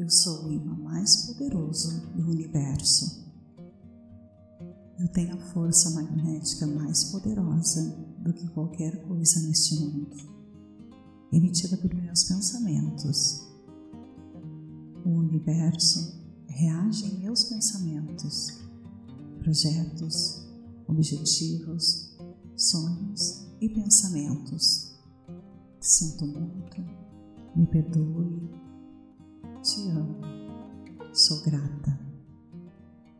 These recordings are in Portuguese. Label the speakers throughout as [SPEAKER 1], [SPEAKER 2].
[SPEAKER 1] Eu sou o imã mais poderoso do universo. Eu tenho a força magnética mais poderosa do que qualquer coisa neste mundo, emitida por meus pensamentos. O universo reage em meus pensamentos, projetos, objetivos, sonhos e pensamentos. Sinto muito, me perdoe, te amo, sou grata.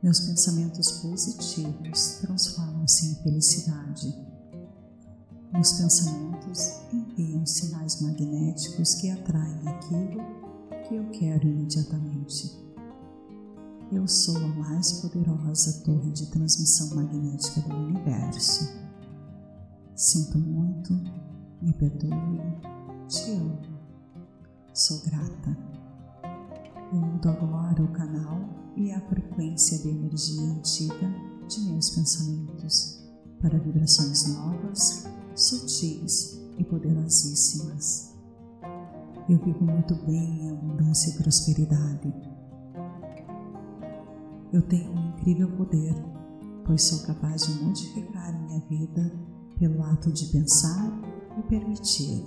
[SPEAKER 1] Meus pensamentos positivos transformam-se em felicidade. Meus pensamentos enviam sinais magnéticos que atraem aquilo que eu quero imediatamente. Eu sou a mais poderosa torre de transmissão magnética do universo. Sinto muito, me perdoe, te amo, sou grata. Mudo agora o canal e a frequência de energia antiga de meus pensamentos para vibrações novas, sutis e poderosíssimas. Eu vivo muito bem em abundância e prosperidade. Eu tenho um incrível poder, pois sou capaz de modificar minha vida pelo ato de pensar e permitir.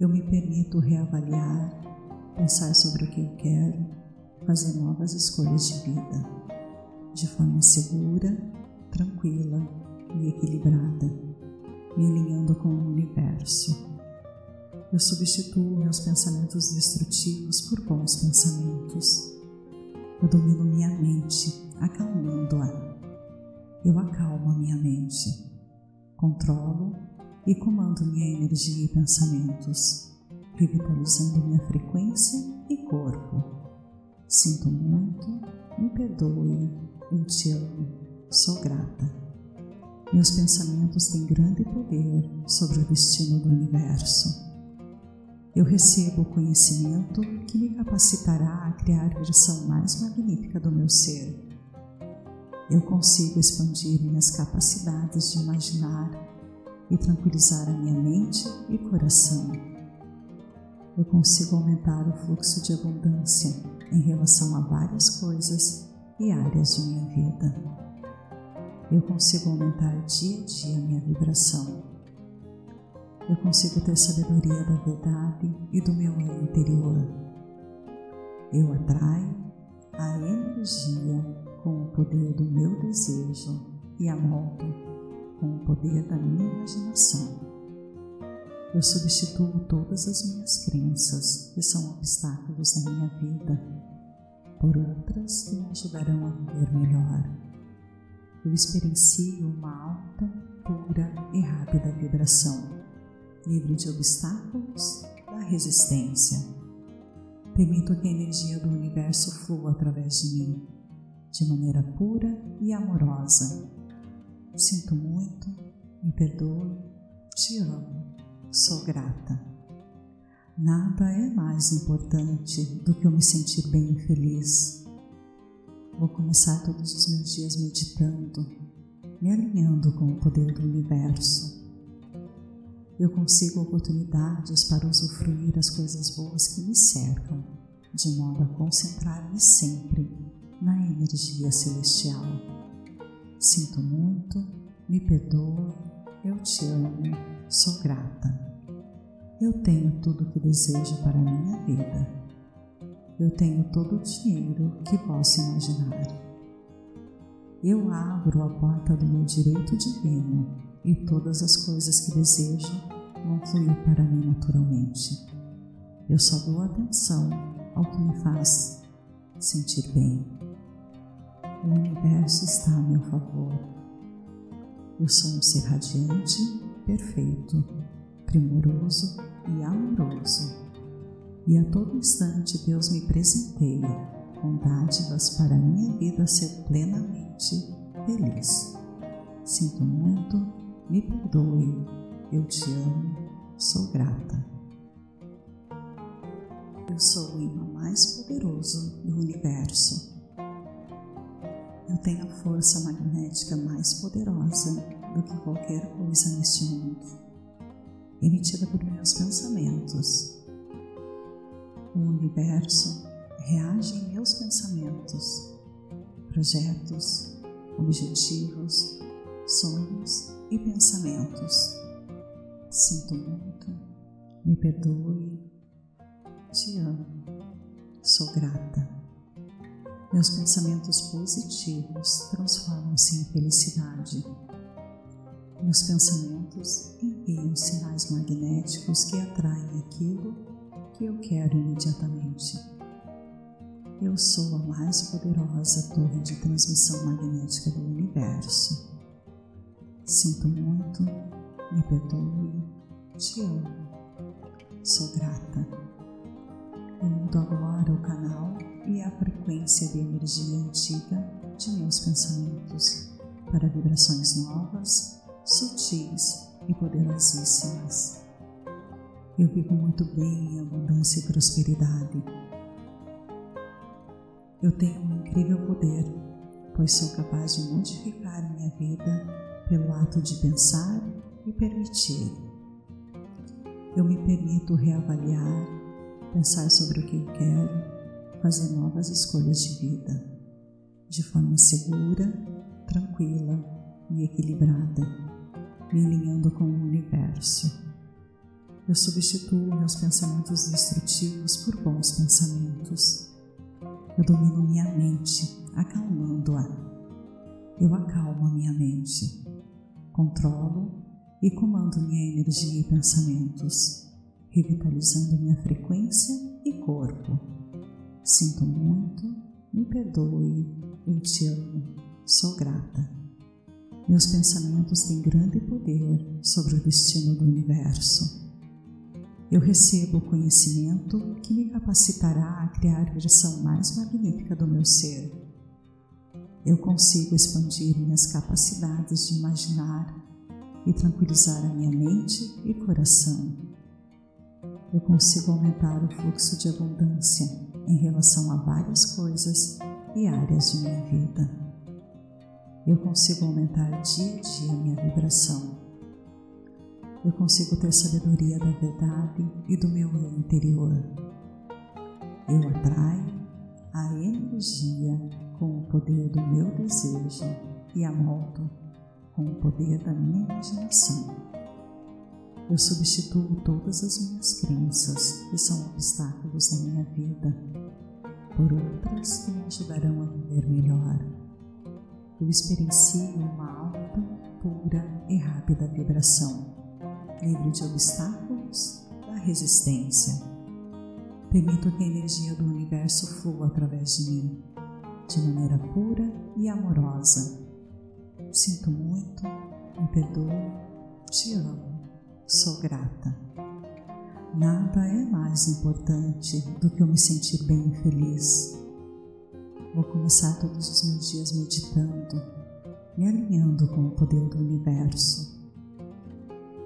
[SPEAKER 1] Eu me permito reavaliar, pensar sobre o que eu quero, fazer novas escolhas de vida, de forma segura, tranquila e equilibrada, me alinhando com o universo. Eu substituo meus pensamentos destrutivos por bons pensamentos. Eu domino minha mente, acalmando-a. Eu acalmo a minha mente, controlo e comando minha energia e pensamentos, revitalizando minha frequência e corpo. Sinto muito, me perdoe, eu te amo, sou grata. Meus pensamentos têm grande poder sobre o destino do universo. Eu recebo o conhecimento que me capacitará a criar a versão mais magnífica do meu ser. Eu consigo expandir minhas capacidades de imaginar e tranquilizar a minha mente e coração. Eu consigo aumentar o fluxo de abundância em relação a várias coisas e áreas de minha vida. Eu consigo aumentar dia a dia minha vibração. Eu consigo ter sabedoria da verdade e do meu eu interior. Eu atraio a energia com o poder do meu desejo e a moldo com o poder da minha imaginação. Eu substituo todas as minhas crenças que são obstáculos na minha vida por outras que me ajudarão a viver melhor. Eu experiencio uma alta, pura e rápida vibração, livre de obstáculos da resistência. Permito que a energia do universo flua através de mim, de maneira pura e amorosa Sinto muito, me perdoe, te amo, sou grata. Nada é mais importante do que eu me sentir bem e feliz. Vou começar todos os meus dias meditando, me alinhando com o poder do universo. Eu consigo oportunidades para usufruir as coisas boas que me cercam, de modo a concentrar-me sempre na energia celestial. Sinto muito, me perdoa, eu te amo, sou grata. Eu tenho tudo o que desejo para a minha vida. Eu tenho todo o dinheiro que posso imaginar. Eu abro a porta do meu direito divino e todas as coisas que desejo vão fluir para mim naturalmente. Eu só dou atenção ao que me faz sentir bem. O universo está a meu favor. Eu sou um ser radiante, perfeito, primoroso e amoroso. E a todo instante Deus me presenteia com dádivas para minha vida ser plenamente feliz. Sinto muito, me perdoe, eu te amo, sou grata. Eu sou o imã mais poderoso do universo eu tenho a força magnética mais poderosa do que qualquer coisa neste mundo, emitida por meus pensamentos. O universo reage em meus pensamentos, projetos, objetivos, sonhos e pensamentos. Sinto muito, me perdoe, te amo, sou grata. Meus pensamentos positivos transformam-se em felicidade. Meus pensamentos enviam sinais magnéticos que atraem aquilo que eu quero imediatamente. Eu sou a mais poderosa torre de transmissão magnética do universo. Sinto muito, me perdoe, te amo, sou grata. Eu mudo agora o canal e a frequência de energia antiga de meus pensamentos para vibrações novas, sutis e poderosíssimas. Eu vivo muito bem em abundância e prosperidade. Eu tenho um incrível poder, pois sou capaz de modificar minha vida pelo ato de pensar e permitir. Eu me permito reavaliar, pensar sobre o que eu quero, fazer novas escolhas de vida, de forma segura, tranquila e equilibrada, me alinhando com o universo eu substituo meus pensamentos destrutivos por bons pensamentos. Eu domino minha mente, acalmando-a. Eu acalmo a minha mente, controlo e comando minha energia e pensamentos, revitalizando minha frequência e corpo. Sinto muito, me perdoe, eu te amo, sou grata. Meus pensamentos têm grande poder sobre o destino do universo eu recebo o conhecimento que me capacitará a criar a versão mais magnífica do meu ser. Eu consigo expandir minhas capacidades de imaginar e tranquilizar a minha mente e coração. Eu consigo aumentar o fluxo de abundância em relação a várias coisas e áreas de minha vida. Eu consigo aumentar dia a dia a minha vibração eu consigo ter sabedoria da verdade e do meu eu interior. Eu atraio a energia com o poder do meu desejo e a moldo com o poder da minha imaginação. Eu substituo todas as minhas crenças que são obstáculos na minha vida por outras que me ajudarão a viver melhor. Eu experiencio uma alta, pura e rápida vibração livre de obstáculos da resistência. Permito que a energia do universo flua através de mim, de maneira pura e amorosa. Sinto muito, me perdoo, te amo, sou grata. Nada é mais importante do que eu me sentir bem e feliz. Vou começar todos os meus dias meditando, me alinhando com o poder do universo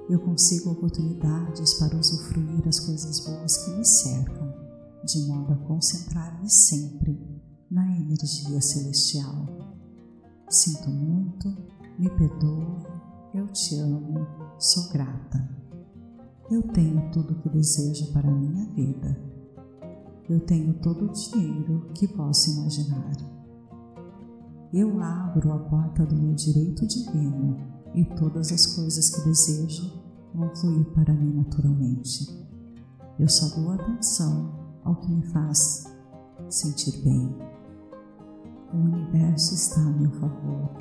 [SPEAKER 1] eu consigo oportunidades para usufruir as coisas boas que me cercam, de modo a concentrar-me sempre na energia celestial. Sinto muito, me perdoo, eu te amo, sou grata. Eu tenho tudo o que desejo para a minha vida. Eu tenho todo o dinheiro que posso imaginar. Eu abro a porta do meu direito divino e todas as coisas que desejo vão fluir para mim naturalmente. Eu só dou atenção ao que me faz sentir bem. O universo está a meu favor.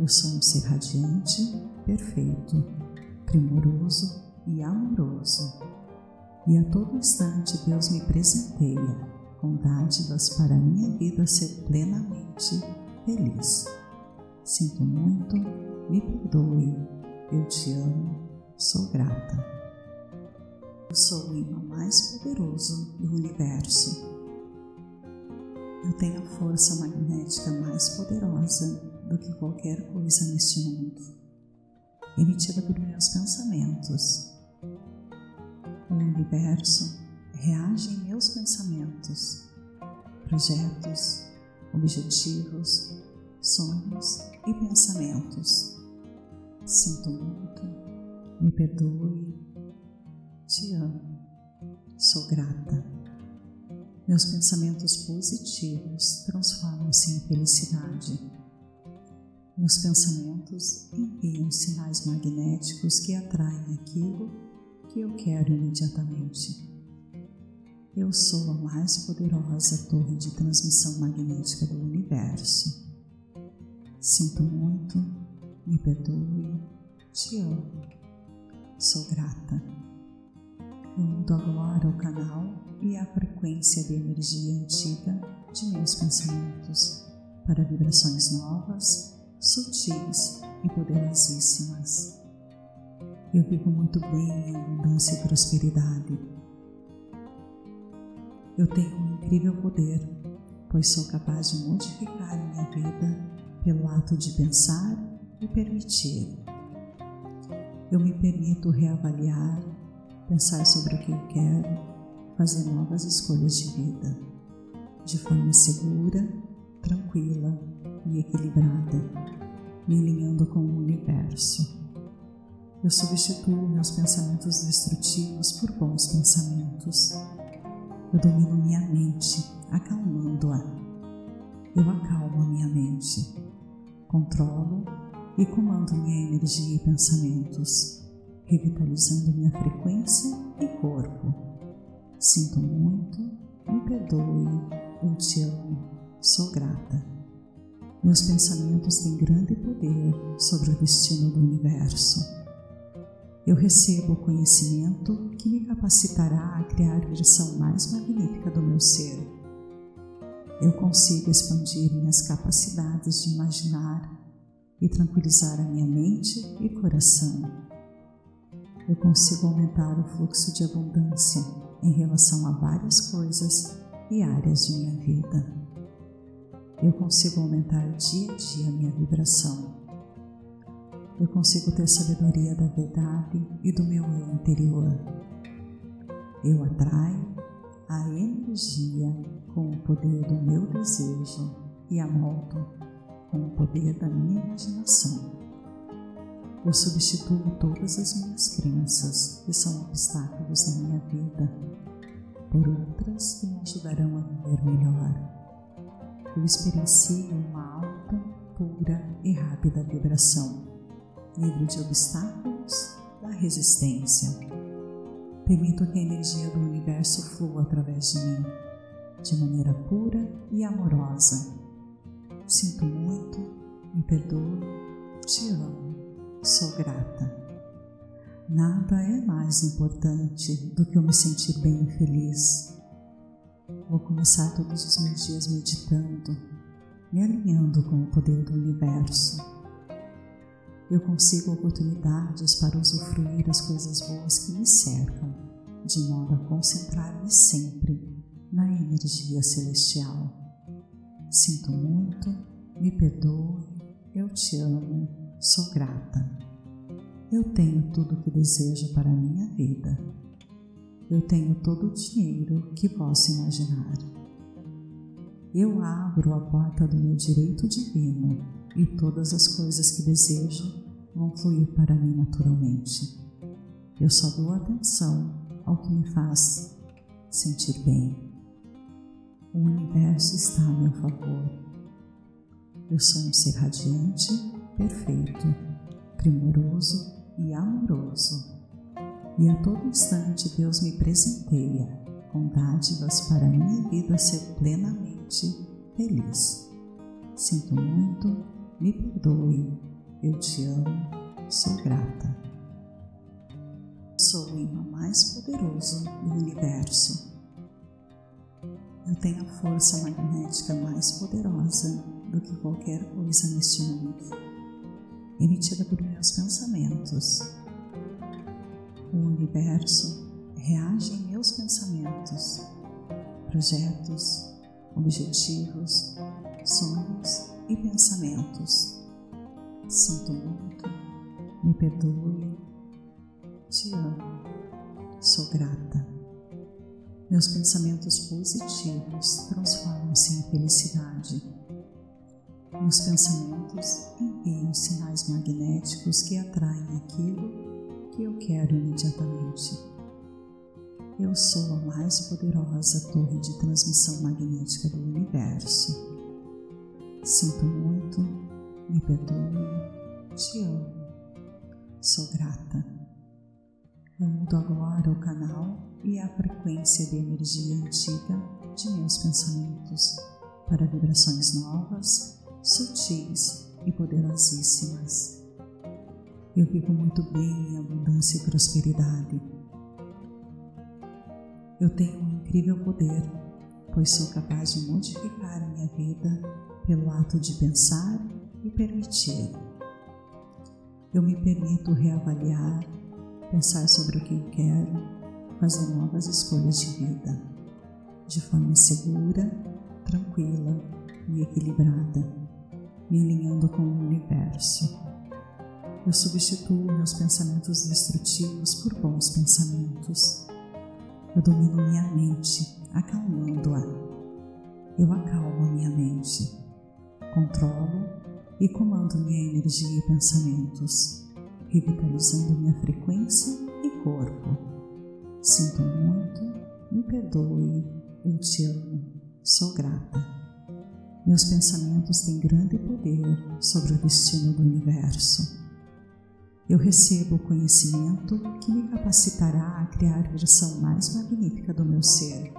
[SPEAKER 1] Eu sou um ser radiante, perfeito, primoroso e amoroso. E a todo instante Deus me presenteia com dádivas para minha vida ser plenamente feliz. Sinto muito, me perdoe, eu te amo, sou grata. Eu sou o imã mais poderoso do universo. Eu tenho a força magnética mais poderosa do que qualquer coisa neste mundo, emitida por meus pensamentos. O universo reage em meus pensamentos, projetos, objetivos, sonhos e pensamentos Sinto muito, me perdoe, te amo, sou grata. Meus pensamentos positivos transformam-se em felicidade. Meus pensamentos enviam sinais magnéticos que atraem aquilo que eu quero imediatamente. Eu sou a mais poderosa torre de transmissão magnética do universo. Sinto muito, me perdoe, te amo, sou grata. Eu mudo agora o canal e a frequência de energia antiga de meus pensamentos para vibrações novas, sutis e poderosíssimas. Eu vivo muito bem em abundância e prosperidade eu tenho um incrível poder, pois sou capaz de modificar minha vida pelo ato de pensar e permitir. Eu me permito reavaliar, pensar sobre o que eu quero, fazer novas escolhas de vida, de forma segura, tranquila e equilibrada, me alinhando com o universo. Eu substituo meus pensamentos destrutivos por bons pensamentos eu domino minha mente, acalmando-a. Eu acalmo minha mente, controlo e comando minha energia e pensamentos, revitalizando minha frequência e corpo. Sinto muito, me perdoe, eu te amo, sou grata. Meus pensamentos têm grande poder sobre o destino do universo eu recebo o conhecimento que me capacitará a criar a versão mais magnífica do meu ser. Eu consigo expandir minhas capacidades de imaginar e tranquilizar a minha mente e coração. Eu consigo aumentar o fluxo de abundância em relação a várias coisas e áreas de minha vida. Eu consigo aumentar dia a dia a minha vibração eu consigo ter sabedoria da verdade e do meu eu interior. Eu atraio a energia com o poder do meu desejo e a moldo com o poder da minha imaginação. Eu substituo todas as minhas crenças que são obstáculos na minha vida por outras que me ajudarão a viver melhor. Eu experiencio uma alta, pura e rápida vibração livre de obstáculos, da resistência. Permito que a energia do universo flua através de mim, de maneira pura e amorosa. Sinto muito, me perdoo, te amo, sou grata. Nada é mais importante do que eu me sentir bem e feliz. Vou começar todos os meus dias meditando, me alinhando com o poder do universo eu consigo oportunidades para usufruir as coisas boas que me cercam, de modo a concentrar-me sempre na energia celestial. Sinto muito, me perdoe, eu te amo, sou grata. Eu tenho tudo o que desejo para a minha vida. Eu tenho todo o dinheiro que posso imaginar. Eu abro a porta do meu direito divino e todas as coisas que desejo vão fluir para mim naturalmente. Eu só dou atenção ao que me faz sentir bem. O universo está a meu favor. Eu sou um ser radiante, perfeito, primoroso e amoroso. E a todo instante Deus me presenteia com dádivas para minha vida ser plenamente feliz. Sinto muito me perdoe, eu te amo, sou grata. Sou o imã mais poderoso do universo. Eu tenho a força magnética mais poderosa do que qualquer coisa neste mundo, emitida por meus pensamentos. O universo reage em meus pensamentos, projetos, objetivos, sonhos e pensamentos. Sinto muito, me perdoe, te amo, sou grata. Meus pensamentos positivos transformam-se em felicidade. Meus pensamentos enviam sinais magnéticos que atraem aquilo que eu quero imediatamente. eu sou a mais poderosa torre de transmissão magnética do universo. Sinto muito, me perdoe, te amo, sou grata. Eu mudo agora o canal e a frequência de energia antiga de meus pensamentos para vibrações novas, sutis e poderosíssimas. Eu vivo muito bem em abundância e prosperidade. Eu tenho um incrível poder, pois sou capaz de modificar minha vida pelo ato de pensar e permitir. Eu me permito reavaliar, pensar sobre o que eu quero, fazer novas escolhas de vida, de forma segura, tranquila e equilibrada, me alinhando com o universo. Eu substituo meus pensamentos destrutivos por bons pensamentos. Eu domino minha mente, acalmando-a. Eu acalmo minha mente, controlo e comando minha energia e pensamentos, revitalizando minha frequência e corpo. Sinto muito, me perdoe, eu te amo, sou grata. Meus pensamentos têm grande poder sobre o destino do universo eu recebo o conhecimento que me capacitará a criar a versão mais magnífica do meu ser.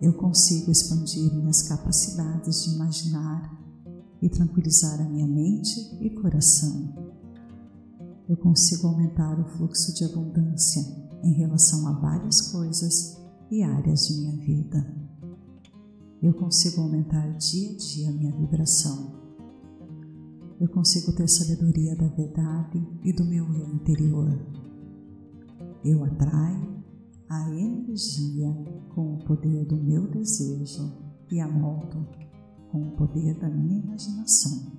[SPEAKER 1] Eu consigo expandir minhas capacidades de imaginar e tranquilizar a minha mente e coração. Eu consigo aumentar o fluxo de abundância em relação a várias coisas e áreas de minha vida. Eu consigo aumentar dia a dia a minha vibração eu consigo ter sabedoria da verdade e do meu eu interior. Eu atraio a energia com o poder do meu desejo e a moldo com o poder da minha imaginação.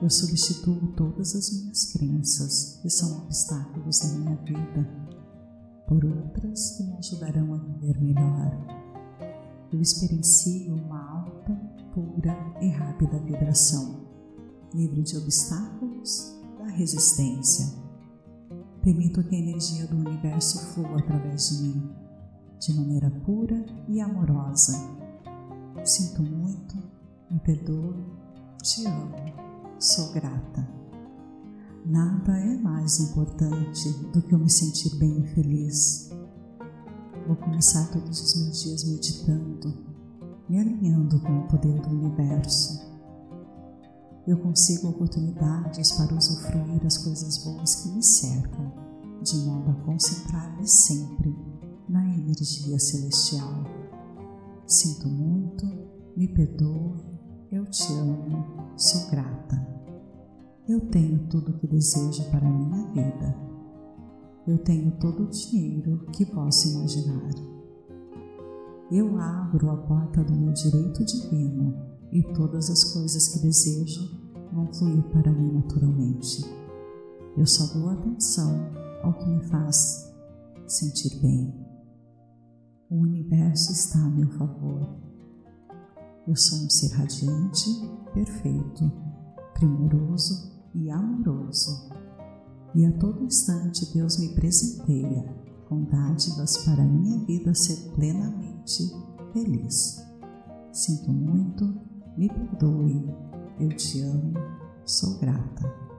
[SPEAKER 1] Eu substituo todas as minhas crenças que são obstáculos na minha vida por outras que me ajudarão a viver melhor. Eu experiencio uma alta, pura e rápida vibração livre de obstáculos da resistência. Permito que a energia do universo flua através de mim, de maneira pura e amorosa. Sinto muito, me perdoe, te amo, sou grata. Nada é mais importante do que eu me sentir bem e feliz. Vou começar todos os meus dias meditando, me alinhando com o poder do universo eu consigo oportunidades para usufruir as coisas boas que me cercam, de modo a concentrar-me sempre na energia celestial. Sinto muito, me perdoe, eu te amo, sou grata. Eu tenho tudo o que desejo para a minha vida. Eu tenho todo o dinheiro que posso imaginar. Eu abro a porta do meu direito divino e todas as coisas que desejo vão fluir para mim naturalmente. Eu só dou atenção ao que me faz sentir bem. O universo está a meu favor. Eu sou um ser radiante, perfeito, primoroso e amoroso. E a todo instante Deus me presenteia com dádivas para minha vida ser plenamente feliz. Sinto muito me perdoe, eu te amo, sou grata.